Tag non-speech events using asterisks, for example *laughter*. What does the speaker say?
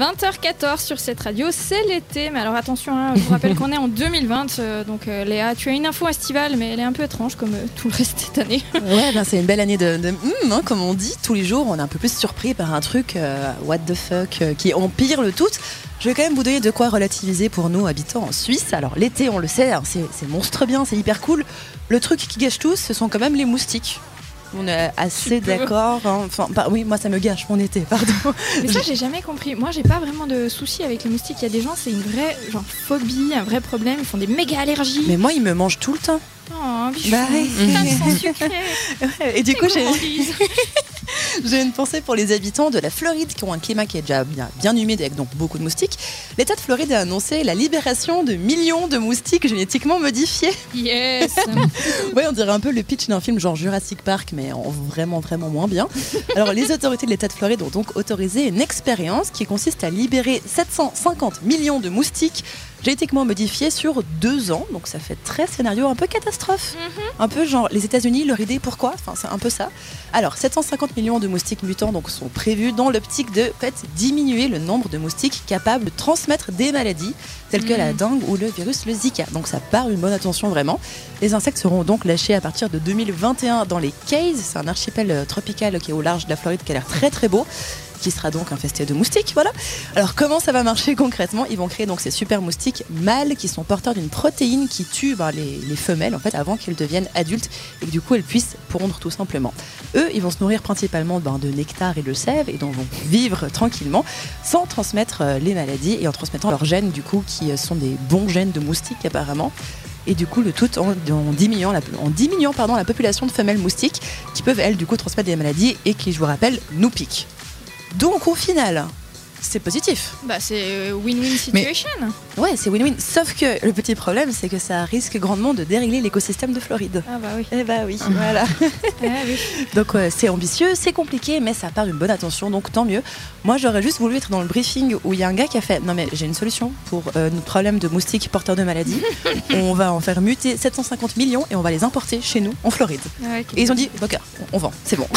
20h14 sur cette radio, c'est l'été. Mais alors attention, hein, je vous rappelle qu'on est en 2020. euh, donc euh, Léa, tu as une info estivale, mais elle est un peu étrange comme euh, tout le reste cette année. *laughs* Ouais, ben c'est une belle année de, de hum, hein, comme on dit. Tous les jours, on est un peu plus surpris par un truc, what the fuck, qui empire le tout. Je vais quand même vous donner de quoi relativiser pour nous, habitants en Suisse. Alors, l'été, on le sait, hein, c'est monstre bien, c'est hyper cool. Le truc qui gâche tout, ce sont quand même les moustiques. On est assez d'accord. hein. Enfin, bah, oui, moi, ça me gâche mon été, pardon. Mais ça, j'ai jamais compris. Moi, j'ai pas vraiment de soucis avec les moustiques. Il y a des gens, c'est une vraie genre, phobie, un vrai problème. Ils font des méga allergies. Mais moi, ils me mangent tout le temps. Oh, bichon, Bah. *laughs* Et du coup, j'ai. *laughs* J'ai une pensée pour les habitants de la Floride qui ont un climat qui est déjà bien, bien humide avec donc beaucoup de moustiques. L'État de Floride a annoncé la libération de millions de moustiques génétiquement modifiés. Yes. *laughs* Ouais, on dirait un peu le pitch d'un film genre Jurassic Park, mais en vraiment, vraiment moins bien. Alors, les autorités de l'État de Floride ont donc autorisé une expérience qui consiste à libérer 750 millions de moustiques génétiquement modifiés sur deux ans. Donc, ça fait très scénario un peu catastrophe. Un peu genre les États-Unis, leur idée, pourquoi? Enfin, c'est un peu ça. Alors, 750 millions de moustiques mutants donc, sont prévus dans l'optique de en fait, diminuer le nombre de moustiques capables de transmettre des maladies telles que la dengue ou le virus le Zika. Donc, ça part une bonne attention vraiment. Les insectes seront donc lâchés à partir de 2021 dans les Keys. C'est un archipel euh, tropical qui est au large de la Floride qui a l'air très très beau qui sera donc infesté de moustiques, voilà. Alors comment ça va marcher concrètement? Ils vont créer donc ces super moustiques mâles qui sont porteurs d'une protéine qui tue ben, les, les femelles en fait avant qu'elles deviennent adultes et que du coup elles puissent pondre tout simplement. Eux, ils vont se nourrir principalement ben, de nectar et de sève et donc vont vivre tranquillement sans transmettre euh, les maladies et en transmettant leurs gènes du coup qui euh, sont des bons gènes de moustiques apparemment. Et du coup, le tout en, diminuant, la, la population de femelles moustiques qui peuvent, elles, du coup, transmettre des maladies et qui, je vous rappelle, nous piquent. Donc, au final, c'est positif. bah, c'est euh, win-win situation. Ouais, c'est win-win. Sauf que le petit problème, c'est que ça risque grandement de dérégler l'écosystème de Floride. Ah bah oui. Eh bah oui, voilà. *laughs* Ah oui. Donc c'est ambitieux, c'est compliqué, mais ça part d'une bonne attention, donc tant mieux. Moi, j'aurais juste voulu être dans le briefing où il y a un gars qui a fait Non, mais j'ai une solution pour euh, notre problème de moustiques porteurs de maladies. *laughs* on va en faire muter 750 millions et on va les importer chez nous, en Floride. Ah. Et ils ont dit Ok, on vend, c'est bon.